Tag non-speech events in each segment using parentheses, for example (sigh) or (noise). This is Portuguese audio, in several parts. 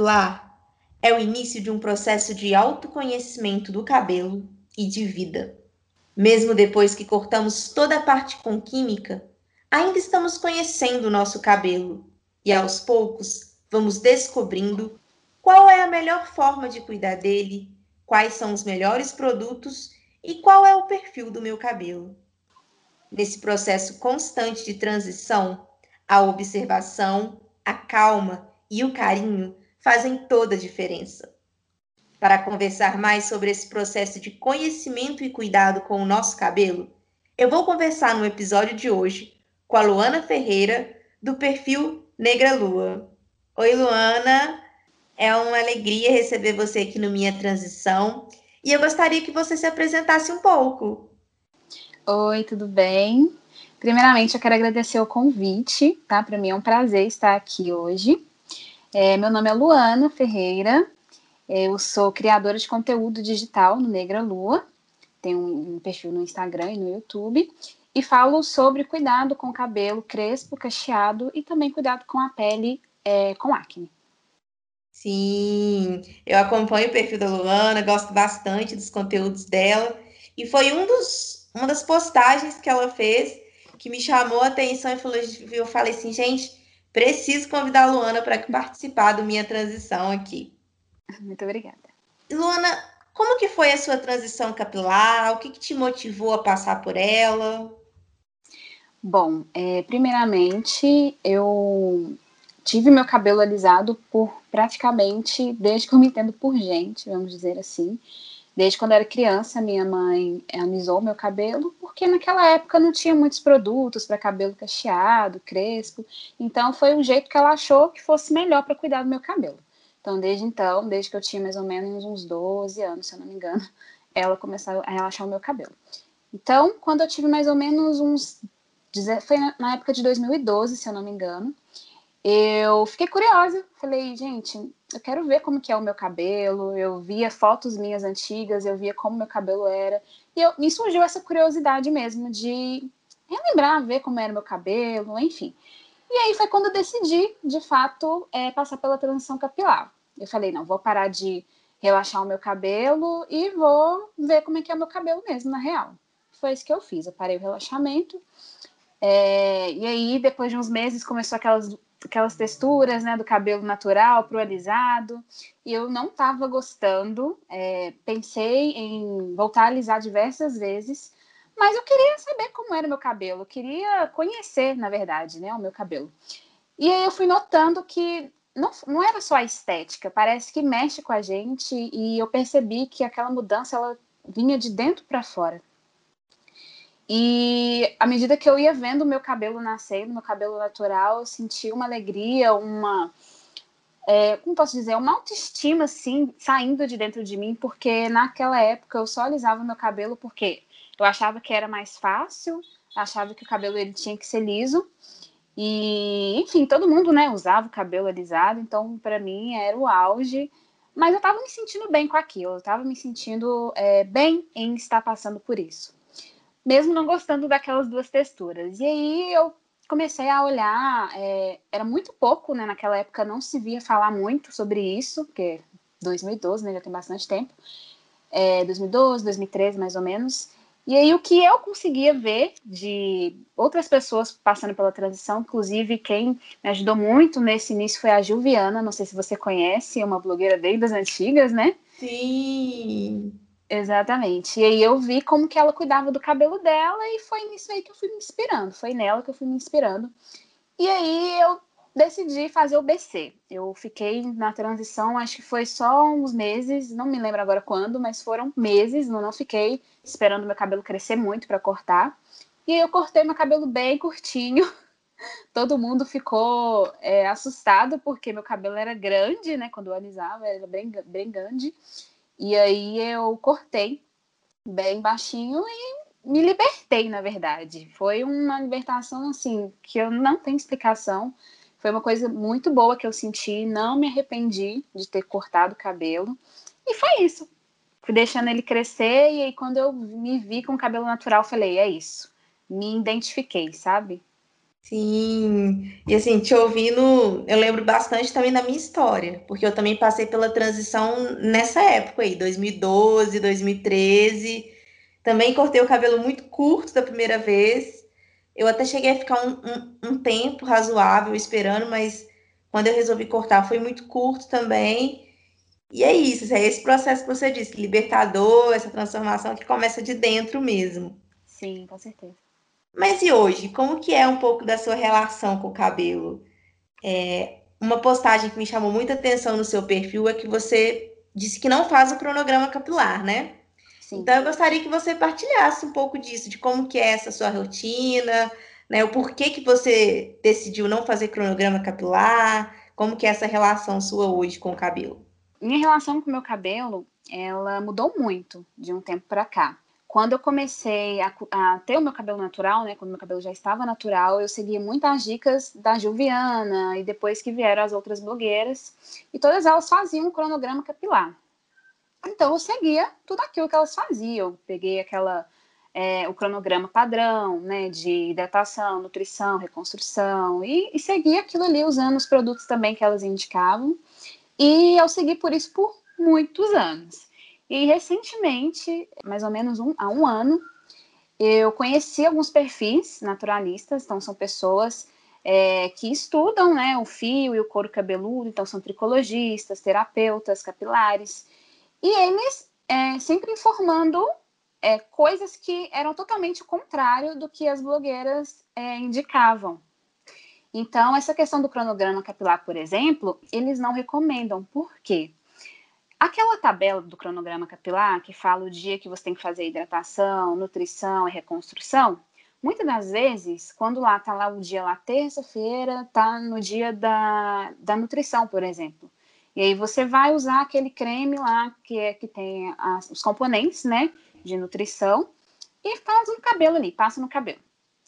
Capilar é o início de um processo de autoconhecimento do cabelo e de vida. Mesmo depois que cortamos toda a parte com química, ainda estamos conhecendo o nosso cabelo e aos poucos vamos descobrindo qual é a melhor forma de cuidar dele, quais são os melhores produtos e qual é o perfil do meu cabelo. Nesse processo constante de transição, a observação, a calma e o carinho fazem toda a diferença. Para conversar mais sobre esse processo de conhecimento e cuidado com o nosso cabelo, eu vou conversar no episódio de hoje com a Luana Ferreira, do perfil Negra Lua. Oi, Luana! É uma alegria receber você aqui no Minha Transição e eu gostaria que você se apresentasse um pouco. Oi, tudo bem? Primeiramente, eu quero agradecer o convite, tá? Para mim é um prazer estar aqui hoje. É, meu nome é Luana Ferreira, eu sou criadora de conteúdo digital no Negra Lua, tenho um, um perfil no Instagram e no YouTube, e falo sobre cuidado com o cabelo crespo, cacheado e também cuidado com a pele é, com acne. Sim, eu acompanho o perfil da Luana, gosto bastante dos conteúdos dela, e foi um dos, uma das postagens que ela fez que me chamou a atenção e falou, eu falei assim, gente, Preciso convidar a Luana para participar do minha transição aqui. Muito obrigada. Luana, como que foi a sua transição capilar? O que, que te motivou a passar por ela? Bom, é, primeiramente eu tive meu cabelo alisado por praticamente desde que eu me entendo por gente, vamos dizer assim. Desde quando eu era criança, minha mãe alisou meu cabelo, porque naquela época não tinha muitos produtos para cabelo cacheado, crespo. Então foi um jeito que ela achou que fosse melhor para cuidar do meu cabelo. Então, desde então, desde que eu tinha mais ou menos uns 12 anos, se eu não me engano, (laughs) ela começou a relaxar o meu cabelo. Então, quando eu tive mais ou menos uns. Foi na época de 2012, se eu não me engano, eu fiquei curiosa. Falei, gente, eu quero ver como que é o meu cabelo. Eu via fotos minhas antigas, eu via como meu cabelo era. E eu, me surgiu essa curiosidade mesmo de relembrar, ver como era meu cabelo, enfim. E aí foi quando eu decidi, de fato, é, passar pela transição capilar. Eu falei, não, vou parar de relaxar o meu cabelo e vou ver como é que é o meu cabelo mesmo, na real. Foi isso que eu fiz. Eu parei o relaxamento. É, e aí, depois de uns meses, começou aquelas aquelas texturas né, do cabelo natural pro alisado, e eu não estava gostando. É, pensei em voltar a alisar diversas vezes, mas eu queria saber como era o meu cabelo, eu queria conhecer, na verdade, né, o meu cabelo. E aí eu fui notando que não, não era só a estética, parece que mexe com a gente, e eu percebi que aquela mudança ela vinha de dentro para fora. E à medida que eu ia vendo o meu cabelo nascendo, meu cabelo natural, eu sentia uma alegria, uma. É, como posso dizer? Uma autoestima, assim, saindo de dentro de mim, porque naquela época eu só alisava meu cabelo porque eu achava que era mais fácil, achava que o cabelo ele tinha que ser liso. E, enfim, todo mundo, né, usava o cabelo alisado, então para mim era o auge. Mas eu estava me sentindo bem com aquilo, eu estava me sentindo é, bem em estar passando por isso mesmo não gostando daquelas duas texturas. E aí eu comecei a olhar, é, era muito pouco, né? Naquela época não se via falar muito sobre isso, porque 2012, né? Já tem bastante tempo. É, 2012, 2013, mais ou menos. E aí o que eu conseguia ver de outras pessoas passando pela transição, inclusive quem me ajudou muito nesse início foi a Juliana, não sei se você conhece, é uma blogueira desde as antigas, né? Sim. Exatamente. E aí eu vi como que ela cuidava do cabelo dela e foi nisso aí que eu fui me inspirando. Foi nela que eu fui me inspirando. E aí eu decidi fazer o BC. Eu fiquei na transição, acho que foi só uns meses, não me lembro agora quando, mas foram meses, não, não fiquei esperando meu cabelo crescer muito para cortar. E aí eu cortei meu cabelo bem curtinho. (laughs) todo mundo ficou é, assustado porque meu cabelo era grande, né? Quando eu alisava, era bem, bem grande. E aí eu cortei bem baixinho e me libertei, na verdade. Foi uma libertação, assim, que eu não tenho explicação. Foi uma coisa muito boa que eu senti, não me arrependi de ter cortado o cabelo. E foi isso. Fui deixando ele crescer e aí quando eu me vi com o cabelo natural, falei, é isso. Me identifiquei, sabe? Sim, e assim, te ouvindo, eu lembro bastante também da minha história, porque eu também passei pela transição nessa época aí, 2012, 2013. Também cortei o cabelo muito curto da primeira vez. Eu até cheguei a ficar um, um, um tempo razoável esperando, mas quando eu resolvi cortar foi muito curto também. E é isso, é esse processo que você disse, libertador, essa transformação que começa de dentro mesmo. Sim, com certeza. Mas e hoje, como que é um pouco da sua relação com o cabelo? É, uma postagem que me chamou muita atenção no seu perfil é que você disse que não faz o cronograma capilar, né? Sim. Então eu gostaria que você partilhasse um pouco disso, de como que é essa sua rotina, né? O porquê que você decidiu não fazer cronograma capilar, como que é essa relação sua hoje com o cabelo? Minha relação com o meu cabelo, ela mudou muito de um tempo para cá. Quando eu comecei a, a, ter o meu cabelo natural, né, quando meu cabelo já estava natural, eu seguia muitas dicas da Juliana e depois que vieram as outras blogueiras, e todas elas faziam um cronograma capilar. Então eu seguia tudo aquilo que elas faziam. Peguei aquela é, o cronograma padrão, né, de hidratação, nutrição, reconstrução, e, e seguia aquilo ali usando os produtos também que elas indicavam. E eu segui por isso por muitos anos. E recentemente, mais ou menos um, há um ano, eu conheci alguns perfis naturalistas, então são pessoas é, que estudam né, o fio e o couro cabeludo, então são tricologistas, terapeutas capilares, e eles é, sempre informando é, coisas que eram totalmente contrário do que as blogueiras é, indicavam. Então, essa questão do cronograma capilar, por exemplo, eles não recomendam. Por quê? Aquela tabela do cronograma capilar que fala o dia que você tem que fazer hidratação, nutrição e reconstrução, muitas das vezes, quando lá tá lá o dia lá terça-feira, tá no dia da, da nutrição, por exemplo. E aí você vai usar aquele creme lá que é que tem as, os componentes, né, de nutrição e faz no cabelo ali, passa no cabelo.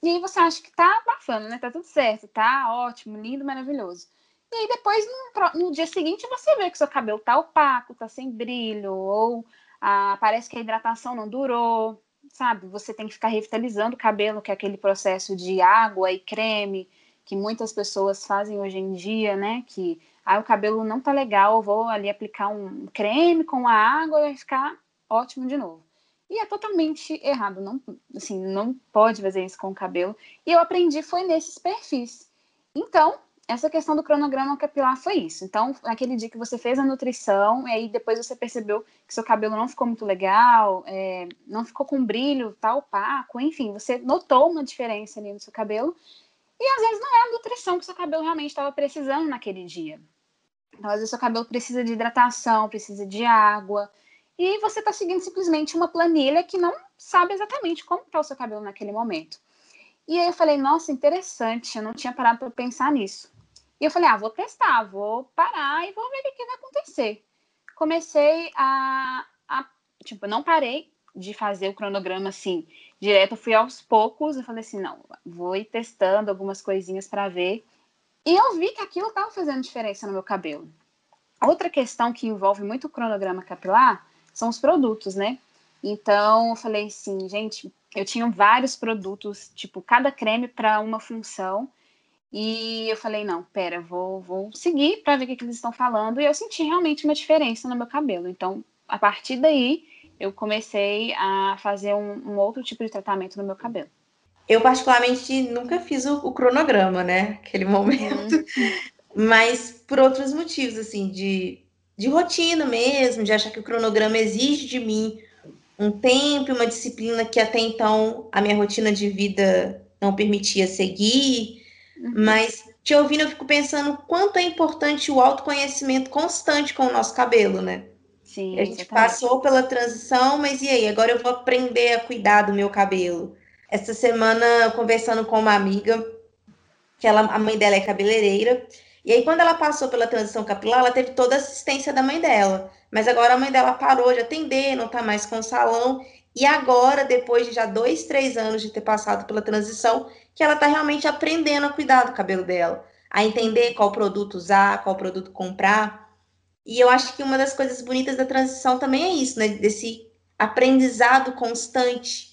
E aí você acha que tá abafando, né? Tá tudo certo, tá ótimo, lindo, maravilhoso. E aí depois, no, no dia seguinte, você vê que seu cabelo tá opaco, tá sem brilho, ou ah, parece que a hidratação não durou, sabe? Você tem que ficar revitalizando o cabelo, que é aquele processo de água e creme que muitas pessoas fazem hoje em dia, né? Que ah, o cabelo não tá legal, vou ali aplicar um creme com a água e vai ficar ótimo de novo. E é totalmente errado, não, assim, não pode fazer isso com o cabelo. E eu aprendi foi nesses perfis. Então, essa questão do cronograma capilar foi isso. Então, naquele dia que você fez a nutrição, e aí depois você percebeu que seu cabelo não ficou muito legal, é, não ficou com brilho, tá opaco, enfim, você notou uma diferença ali no seu cabelo. E às vezes não é a nutrição que seu cabelo realmente estava precisando naquele dia. Então, às vezes seu cabelo precisa de hidratação, precisa de água, e você está seguindo simplesmente uma planilha que não sabe exatamente como está o seu cabelo naquele momento. E aí eu falei, nossa, interessante, eu não tinha parado para pensar nisso. E eu falei, ah, vou testar, vou parar e vou ver o que, vai acontecer. Comecei a, a, tipo, não parei de fazer o cronograma assim, direto, fui aos poucos, eu falei assim, não, vou ir testando algumas coisinhas para ver. E eu vi que aquilo estava fazendo diferença no meu cabelo. Outra questão que envolve muito o cronograma capilar são os produtos, né? Então, eu falei assim, gente, eu tinha vários produtos, tipo, cada creme para uma função. E eu falei, não, pera, vou, vou seguir para ver o que, que, eles estão falando. E eu senti realmente uma diferença no meu cabelo. Então, a partir daí, eu comecei a fazer um, um outro tipo de tratamento no meu cabelo. Eu, particularmente, nunca fiz o, o cronograma, né? Aquele momento. Uhum. (laughs) Mas por outros motivos, assim, de, de rotina mesmo, de achar que o cronograma exige de mim um tempo e uma disciplina que até então a minha rotina de vida não permitia seguir. Uhum. Mas te ouvindo, eu fico pensando quanto é importante o autoconhecimento constante com o nosso cabelo, né? Sim, a gente passou pela transição, mas e aí? Agora eu vou aprender a cuidar do meu cabelo. Essa semana, conversando com uma amiga, que ela, a mãe dela é cabeleireira. E aí, quando ela passou pela transição capilar, ela teve toda a assistência da mãe dela. Mas agora a mãe dela parou de atender, não tá mais com o salão. E agora, depois de já dois, três anos de ter passado pela transição, que ela tá realmente aprendendo a cuidar do cabelo dela, a entender qual produto usar, qual produto comprar. E eu acho que uma das coisas bonitas da transição também é isso, né? Desse aprendizado constante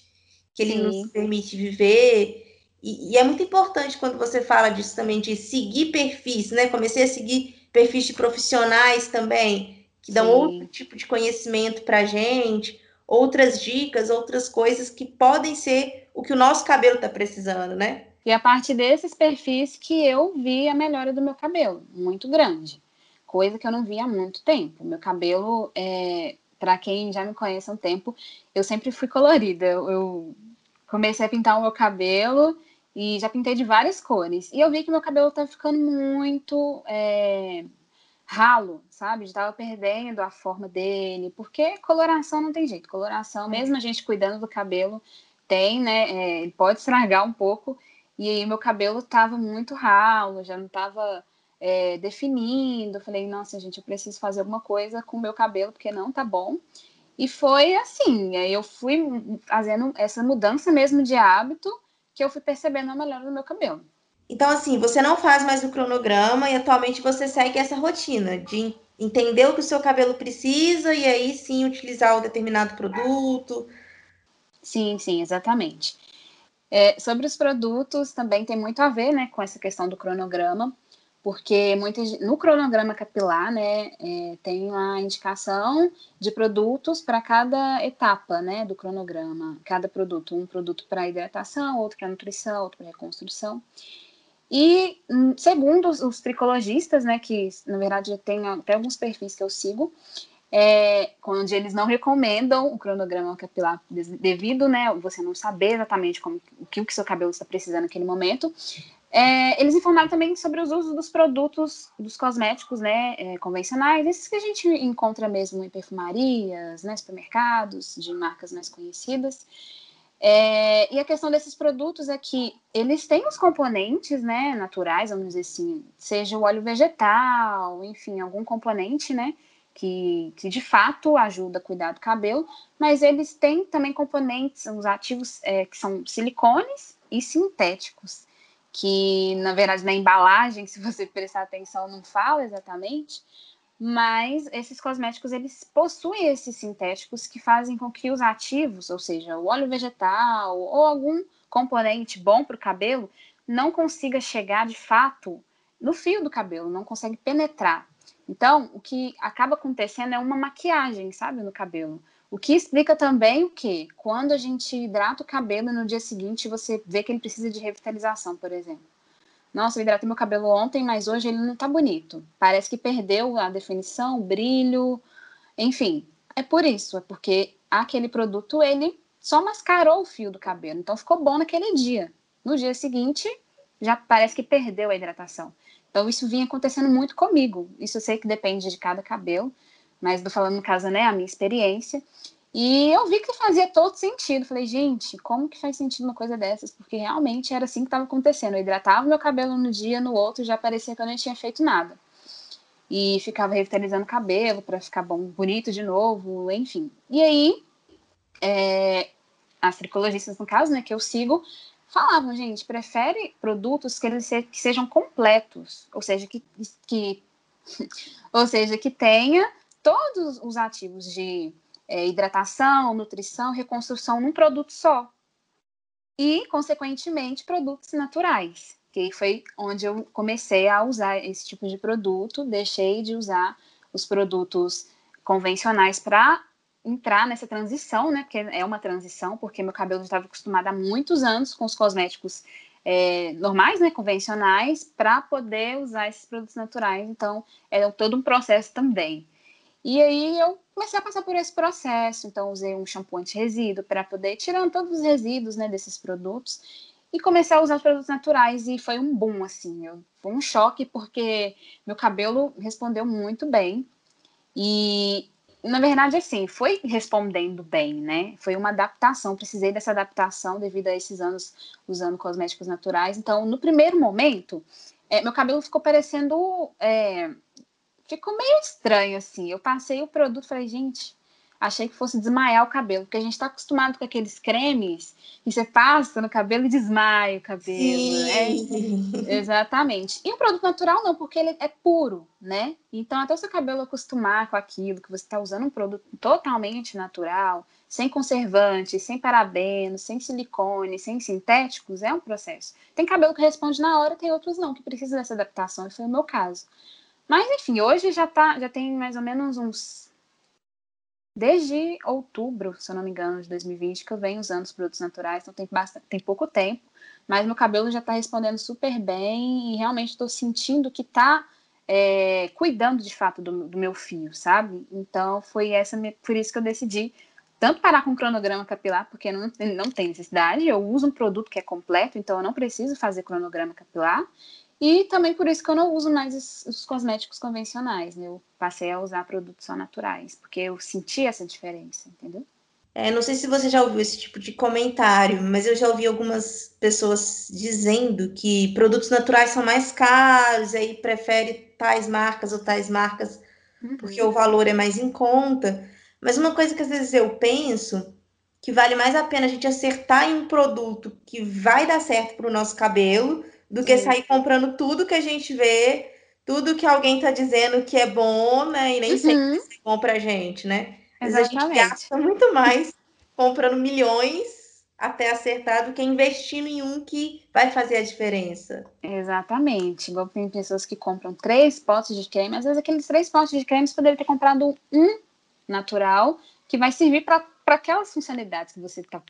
que ele Sim. nos permite viver. E, e, é muito importante quando você fala disso também, de seguir perfis, né? Comecei a seguir perfis de profissionais também, que dão Sim. outro tipo de conhecimento para a gente, outras dicas, outras coisas que podem ser o que o nosso cabelo está precisando, né? E a partir desses perfis que eu vi a melhora do meu cabelo, muito grande. Coisa que eu não via há muito tempo. Meu cabelo, é, para quem já me conhece há um tempo, eu sempre fui colorida. Eu, comecei a pintar o meu cabelo e já pintei de várias cores. E eu vi que meu cabelo tá ficando muito é, ralo, sabe? Tava perdendo a forma dele, porque coloração não tem jeito. Coloração, mesmo a gente cuidando do cabelo, tem, né? É, ele pode estragar um pouco. E aí meu cabelo tava muito ralo, já não tava é, definindo. Eu falei, nossa, gente, eu preciso fazer alguma coisa com o meu cabelo, porque não tá bom. E foi assim, aí eu fui fazendo essa mudança mesmo de hábito que eu fui percebendo a melhora do meu cabelo. Então, assim, você não faz mais o cronograma e atualmente você segue essa rotina de entender o que o seu cabelo precisa e aí sim utilizar o determinado produto. Sim, sim, exatamente. É, sobre os produtos também tem muito a ver né, com essa questão do cronograma porque muitas, no cronograma capilar, né, é, tem a indicação de produtos para cada etapa, né, do cronograma, cada produto, um produto para hidratação, outro para nutrição, outro para reconstrução. E hum, segundo os, os, tricologistas, né, que na verdade tem até alguns perfis que eu sigo, é, onde eles não recomendam o cronograma capilar devido, né, você não saber exatamente como, o que o seu cabelo está precisando naquele momento, é, eles informaram também sobre os usos dos produtos, dos cosméticos, né, é, convencionais, esses que a gente encontra mesmo em perfumarias, né, supermercados, de marcas mais conhecidas. É, e a questão desses produtos é que eles têm os componentes, né, naturais, vamos dizer assim, seja o óleo vegetal, enfim, algum componente, né, que, que de fato ajuda a cuidar do cabelo, mas eles têm também componentes, os ativos é, que são silicones e sintéticos que na verdade na embalagem, (laughs) se você prestar atenção, não fala exatamente, mas esses cosméticos eles possuem esses sintéticos que fazem com que os ativos, ou seja, o óleo vegetal ou algum componente bom para o cabelo, não consiga chegar de fato no fio do cabelo, não consegue penetrar. Então, o que acaba acontecendo é uma maquiagem, sabe, no cabelo. O que explica também o que? Quando a gente hidrata o cabelo no dia seguinte você vê que ele precisa de revitalização, por exemplo. Nossa, eu hidratei meu cabelo ontem, mas hoje ele não tá bonito. Parece que perdeu a definição, o brilho, enfim. É por isso, é porque aquele produto ele só mascarou o fio do cabelo, então ficou bom naquele dia. No dia seguinte, já parece que perdeu a hidratação. Então isso vinha acontecendo muito comigo. Isso eu sei que depende de cada cabelo, mas tô falando no caso, né, a minha experiência. E eu vi que fazia todo sentido. Falei, gente, como que faz sentido uma coisa dessas? Porque realmente era assim que estava acontecendo. Eu hidratava meu cabelo no dia, no outro já parecia que eu não tinha feito nada. E ficava revitalizando o cabelo para ficar bom, bonito de novo, enfim. E aí, é, as tricologistas, no caso, né, que eu sigo, falavam, gente, prefere produtos que eles se, que sejam completos, ou seja, que, que (laughs) ou seja, que tenha todos os ativos de é, hidratação, nutrição, reconstrução num produto só. E, consequentemente, produtos naturais, que foi onde eu comecei a usar esse tipo de produto, deixei de usar os produtos convencionais para entrar nessa transição, né? Porque é uma transição, porque meu cabelo estava acostumado há muitos anos com os cosméticos é, normais, né, convencionais, para poder usar esses produtos naturais. Então, é todo um processo também. E aí eu comecei a passar por esse processo, então usei um shampoo anti-resíduo para poder ir tirando todos os resíduos, né, desses produtos e comecei a usar os produtos naturais e foi um boom assim, eu, foi um choque porque meu cabelo respondeu muito bem. E na verdade, assim, foi respondendo bem, né? Foi uma adaptação, precisei dessa adaptação devido a esses anos usando cosméticos naturais. Então, no primeiro momento, é, meu cabelo ficou parecendo. É, ficou meio estranho, assim. Eu passei o produto e falei, gente, achei que fosse desmaiar o cabelo, porque a gente está acostumado com aqueles cremes que você passa no cabelo e desmaia o cabelo, né? Exatamente. E o produto natural não, porque ele é puro, né? Então, até o seu cabelo acostumar com aquilo, que você está usando um produto totalmente natural, sem conservante, sem parabeno, sem silicone, sem sintéticos, é um processo. Tem cabelo que responde na hora, tem outros não, que precisa dessa adaptação, e foi o meu caso. Mas, enfim, hoje já, tá, já tem mais ou menos uns desde outubro, se eu não me engano, de 2020, que eu venho usando os produtos naturais, então tem, bastante, tem pouco tempo, mas meu cabelo já está respondendo super bem e realmente estou sentindo que está é, cuidando de fato do, do, meu fio, sabe? Então foi essa por isso que eu decidi tanto parar com o cronograma capilar, porque não, não tem necessidade, eu uso um produto que é completo, então eu não preciso fazer cronograma capilar, e também por isso que eu não uso mais os, os cosméticos convencionais, né? Eu passei a usar produtos só naturais, porque eu senti essa diferença, entendeu? É, não sei se você já ouviu esse tipo de comentário, mas eu já ouvi algumas pessoas dizendo que produtos naturais são mais caros, aí prefere tais marcas ou tais marcas uhum. porque o valor é mais em conta. Mas uma coisa que às vezes eu penso que vale mais a pena a gente acertar em um produto que vai dar certo para o nosso cabelo do que sair comprando tudo que a gente vê, tudo que alguém está dizendo que é bom, né? E nem uhum. sempre é bom para a gente, né? Mas a gente gasta muito mais comprando milhões até acertar do que investindo em um que vai fazer a diferença. Exatamente. Igual tem pessoas que compram três potes de creme, às vezes aqueles três potes de creme você poderia ter comprado um natural que vai servir para aquelas funcionalidades que você está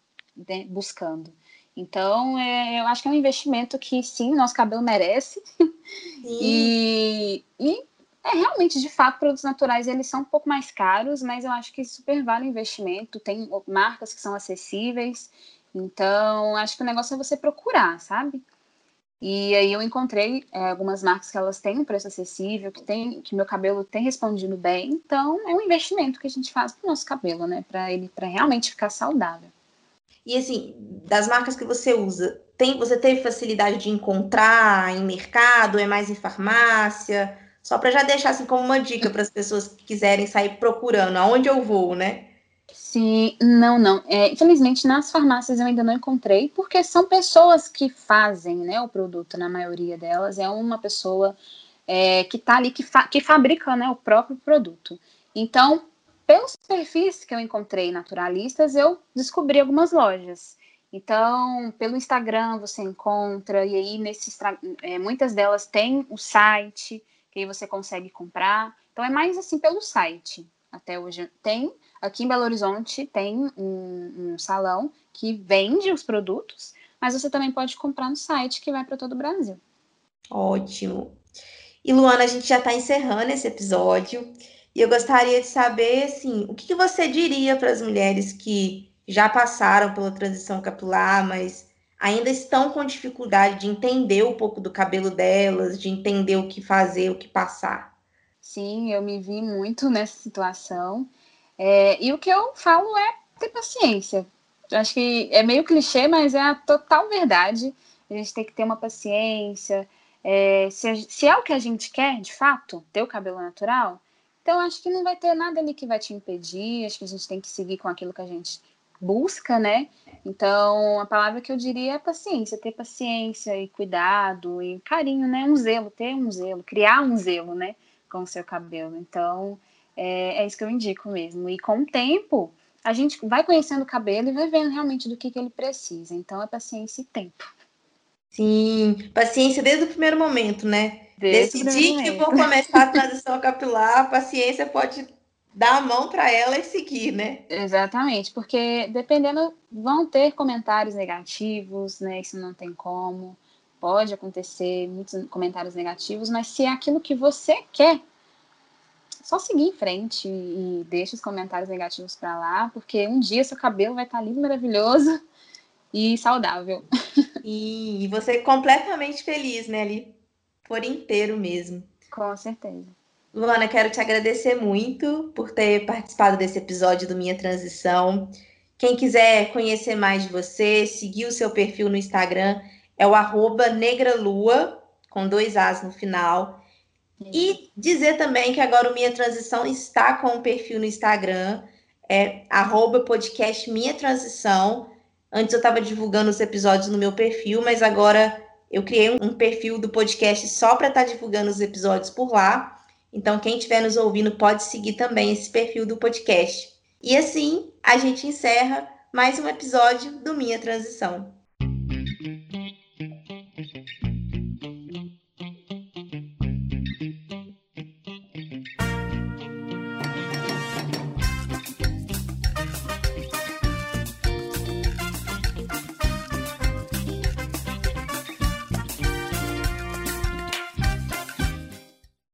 né, buscando. Então, é, eu acho que é um investimento que sim, nosso cabelo merece. E, e é realmente, de fato, produtos naturais eles são um pouco mais caros, mas eu acho que super vale o investimento. Tem marcas que são acessíveis. Então, acho que o negócio é você procurar, sabe? E aí eu encontrei é, algumas marcas que elas têm um preço acessível, que tem, que meu cabelo tem respondido bem. Então, é um investimento que a gente faz para o nosso cabelo, né? Para ele, para realmente ficar saudável. E assim, das marcas que você usa, tem, você teve facilidade de encontrar em mercado, é mais em farmácia? Só para já deixar assim como uma dica para as pessoas que quiserem sair procurando aonde eu vou, né? Sim, não, não. É, infelizmente, nas farmácias eu ainda não encontrei, porque são pessoas que fazem né, o produto, na maioria delas. É uma pessoa é, que está ali, que, fa que fabrica né, o próprio produto. Então, pelos perfis que eu encontrei naturalistas, eu descobri algumas lojas. Então, pelo Instagram você encontra, e aí nesses, é, muitas delas têm o site, que aí você consegue comprar. Então, é mais assim pelo site. Até hoje tem, aqui em Belo Horizonte, tem um, um salão que vende os produtos, mas você também pode comprar no site que vai para todo o Brasil. Ótimo. E Luana, a gente já está encerrando esse episódio. E eu gostaria de saber, assim, o que, você diria para as mulheres que já passaram pela transição capilar, mas ainda estão com dificuldade de entender um pouco do cabelo delas, de entender o que fazer, o que passar? Sim, eu me vi muito nessa situação. É, e o que eu falo é ter paciência. Acho que é meio clichê, mas é a total verdade. A gente tem que ter uma paciência. É, se, se é o que a gente quer, de fato, ter o cabelo natural, então, acho que não vai ter nada ali que vai te impedir, acho que a gente tem que seguir com aquilo que a gente busca, né? Então, a palavra que eu diria é paciência, ter paciência e cuidado e carinho, né? Um zelo, ter um zelo, criar um zelo, né? Com o seu cabelo. Então, é, é isso que eu indico mesmo. E com o tempo, a gente vai conhecendo o cabelo e vai vendo realmente do que, que ele precisa. Então, é paciência e tempo. Sim, paciência desde o primeiro momento, né? Decidir que vou começar a transição capilar, a paciência pode dar a mão para ela e seguir, né? Exatamente, porque dependendo, vão ter comentários negativos, né? Isso não tem como. Pode acontecer muitos comentários negativos, mas se é aquilo que você quer, só seguir em frente e deixa os comentários negativos para lá, porque um dia seu cabelo vai estar tá lindo, maravilhoso e saudável. E você é completamente feliz, né, ali por inteiro mesmo. Com certeza. Luana, quero te agradecer muito por ter participado desse episódio do Minha Transição. Quem quiser conhecer mais de você, seguir o seu perfil no Instagram, é o arroba negralua, com dois As no final. E dizer também que agora o Minha Transição está com um perfil no Instagram, é arroba podcast Minha Transição. Antes eu estava divulgando os episódios no meu perfil, mas agora eu criei um perfil do podcast só para estar tá divulgando os episódios por lá. Então, quem estiver nos ouvindo pode seguir também esse perfil do podcast. E assim, a gente encerra mais um episódio do Minha Transição.